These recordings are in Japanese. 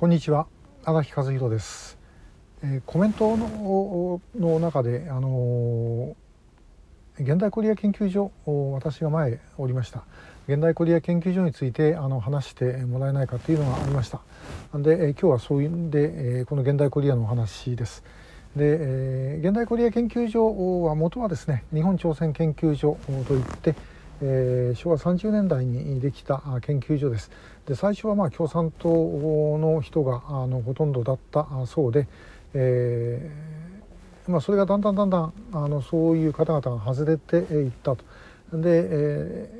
こんにちは荒木和弘です、えー、コメントのの中であのー、現代コリア研究所私が前おりました。現代コリア研究所についてあの話してもらえないかというのがありました。で、えー、今日はそういうんで、えこの現代コリアのお話です。で、え現代コリア研究所は元はですね日本朝鮮研究所といってえー、昭和30年代にできた研究所です。で最初はまあ共産党の人があのほとんどだったそうで、えーまあ、それがだんだんだんだんあのそういう方々が外れていったと。で、え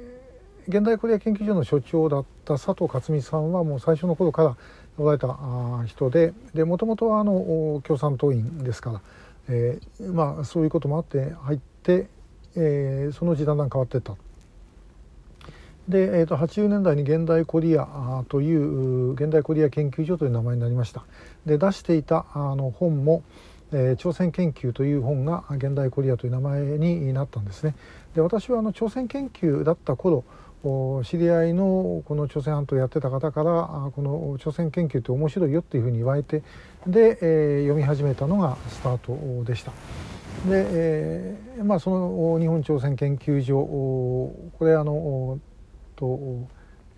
ー、現代コリア研究所の所長だった佐藤克美さんはもう最初の頃からおられた人でもともとはあの共産党員ですから、えーまあ、そういうこともあって入って、え、そのうちだんだん変わっていったで、えー、と80年代に現代コリアという現代コリア研究所という名前になりましたで出していたあの本も、えー、朝鮮研究という本が現代コリアという名前になったんですねで私はあの朝鮮研究だった頃知り合いのこの朝鮮半島やってた方からこの朝鮮研究って面白いよっていうふうに言われてで、えー、読み始めたのがスタートでした。で、えーまあ、その日本朝鮮研究所これあのと,、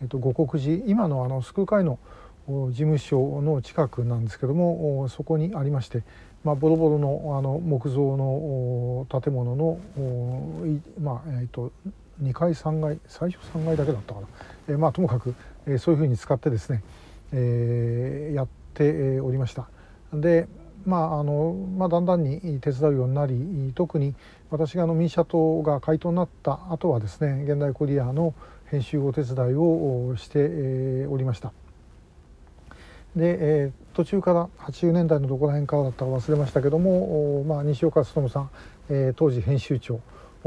えっと、五国寺今のあの救う会の事務所の近くなんですけどもそこにありまして、まあ、ボロボロのあの木造の建物の、まあえっと、2階3階最初3階だけだったかな、えまあ、ともかく、えそういうふうに使ってですね、えー、やっておりました。でまああのまあ、だんだんに手伝うようになり特に私があの民社党が回答になった後はですね現代コリアの編集お手伝いをしておりました。で、えー、途中から80年代のどこら辺からだったか忘れましたけども、まあ、西岡努さん、えー、当時編集長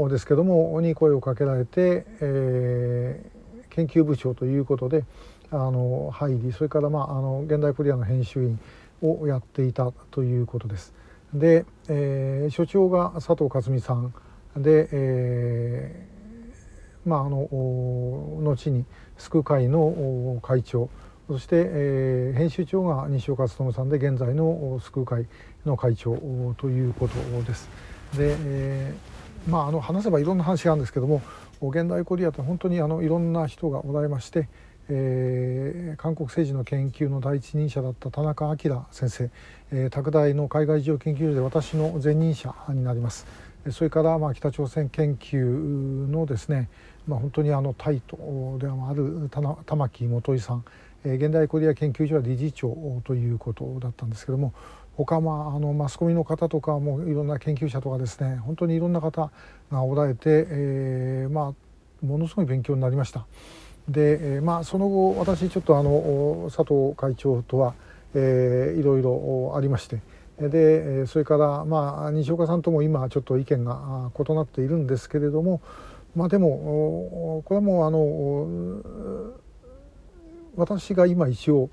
ですけどもに声をかけられて、えー、研究部長ということであの入りそれから、まあ、あの現代コリアの編集員をやっていたということです。で、えー、所長が佐藤克美さんで、えーまあ、あの後に救う会の会長そして、えー、編集長が西岡努さんで現在の救う会の会長ということです。で、えー、まああの話せばいろんな話があるんですけども現代コリアって本当にあのいろんな人がおられまして、えー、韓国政治の研究の第一人者だった田中明先生、えー、拓大の海外事情研究所で私の前任者になります。それからまあ北朝鮮研究のですね、まあ、本当にあのタイトでもある玉木元井さん現代コリア研究所は理事長ということだったんですけども他まああのマスコミの方とかもいろんな研究者とかですね本当にいろんな方がおられて、えー、まあものすごい勉強になりました。で、えー、まあその後私ちょっとあの佐藤会長とは、えー、いろいろありまして。でそれからまあ西岡さんとも今ちょっと意見が異なっているんですけれどもまあでもこれはもうあの私が今一応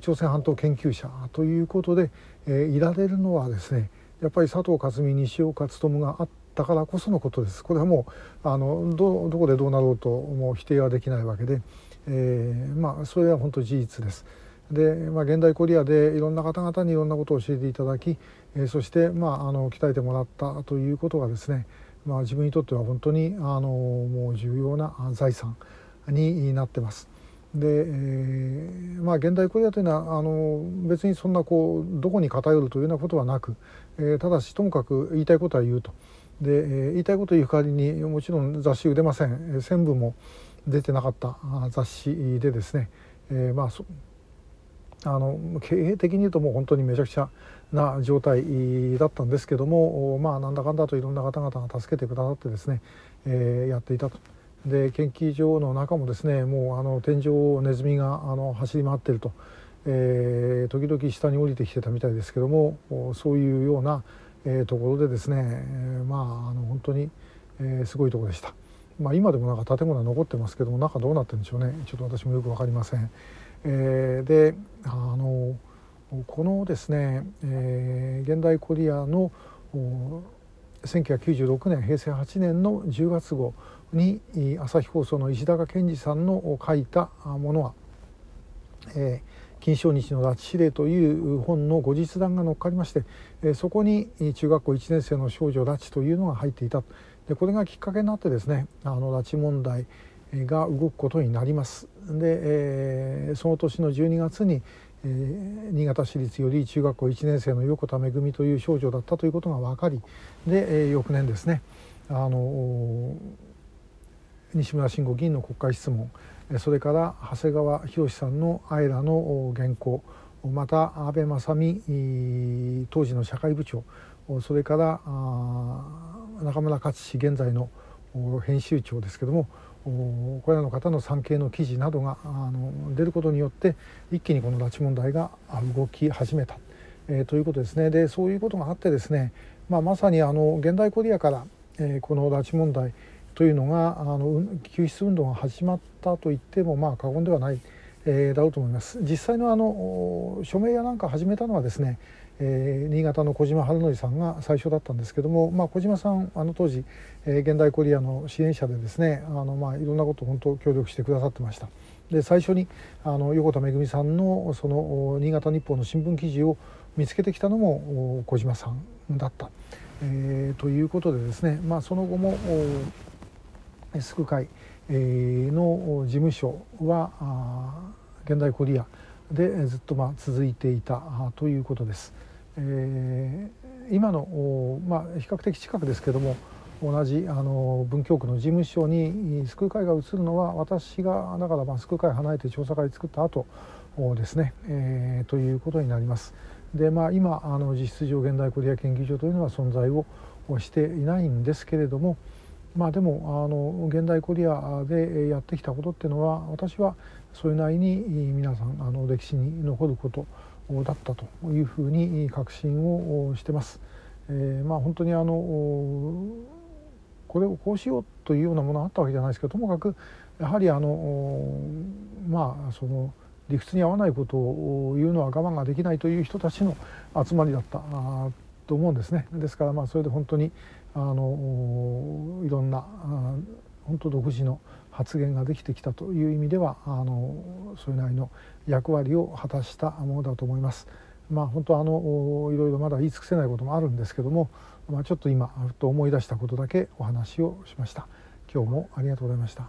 朝鮮半島研究者ということで、えいられるのはですねやっぱり佐藤克美西岡勉があったからこそのことですこれはもうあのどどこでどうなろうともう否定はできないわけで、えー、まあそれは本当事実です。で、まあ、現代コリアでいろんな方々にいろんなことを教えていただき、えー、そして、まあ、あの鍛えてもらったということがですね、まあ、自分にとっては本当にあのもう重要な財産になってます。で、えー、まあ現代コリアというのはあの別にそんなこうどこに偏るというようなことはなく、えー、ただしともかく言いたいことは言うとで、言いたいこと言う代わりにもちろん雑誌売れません。専部も出てなかった雑誌でですね、えー、まああの経営的に言うともう本当にめちゃくちゃな状態だったんですけどもまあなんだかんだといろんな方々が助けてくださってですね、えー、やっていたと。で研究所の中もですねもうあの天井をネズミがあの走り回ってると、えー、時々下に降りてきてたみたいですけどもそういうような、えー、ところでですね、えー、まああの本当に、えー、すごいところでした。まあ、今でもなんか建物は残ってますけども中どうなってるんでしょうねちょっと私もよく分かりません。えー、であのこのですね、えー、現代コリアの1996年平成8年の10月号に朝日放送の石高健二さんの書いたものは、え金正日の拉致指令という本の後日談が載っかりまして、えそこに中学校1年生の少女拉致というのが入っていたでこれがきっかけになってですねあの拉致問題が動くことになります。で、えー、その年の12月に、えー、新潟市立より中学校1年生の横田めぐみという少女だったということが分かりで、えー、翌年ですねあの西村慎吾議員の国会質問それから長谷川博さんの「アイラ」の原稿また安倍正美当時の社会部長それから中村克氏現在の編集長ですけどもこれらの方の産経の記事などがあの出ることによって一気にこの拉致問題が動き始めた、えー、ということですね。でそういうことがあってですね、まあ、まさにあの現代コリアから、えー、この拉致問題というのがあの救出運動が始まったと言ってもまあ過言ではない、えー、だろうと思います。実際のあの署名やなんか始めたのはですね、えー、新潟の小島春則さんが最初だったんですけども、まあ、小島さんあの当時、えー、現代コリアの支援者でですねあの、まあ、いろんなことを本当協力してくださってました。で最初にあの横田めぐみさんのその新潟日報の新聞記事を見つけてきたのも小島さんだった、えー、ということでですね、まあ、その後も救う会の事務所は現代コリアでずっとま続いていたということです。え、今の、まあ、比較的近くですけども同じあの文京区の事務所に救う会が移るのは私がだからまあ救う会離れて調査会作った後ですね、えー、ということになります。でまあ今あの実質上現代コリア研究所というのは存在をしていないんですけれども、まあでもあの現代コリアでやってきたことっていうのは私はそれなりに皆さんあの歴史に残ることだったというふうに確信をしてます。えー、まあ本当にあのこれをこうしようというようなものがあったわけじゃないですけどともかくやはりあのまあその理屈に合わないことを言うのは我慢ができないという人たちの集まりだったと思うんですね。ですからまあそれで本当にあのいろんな本当独自の発言ができてきたという意味ではあのそれなりの役割を果たしたものだと思います。まあ、本当あのいろいろまだ言い尽くせないこともあるんですけども、まあ、ちょっと今ふと思い出したことだけお話をしました。今日もありがとうございました。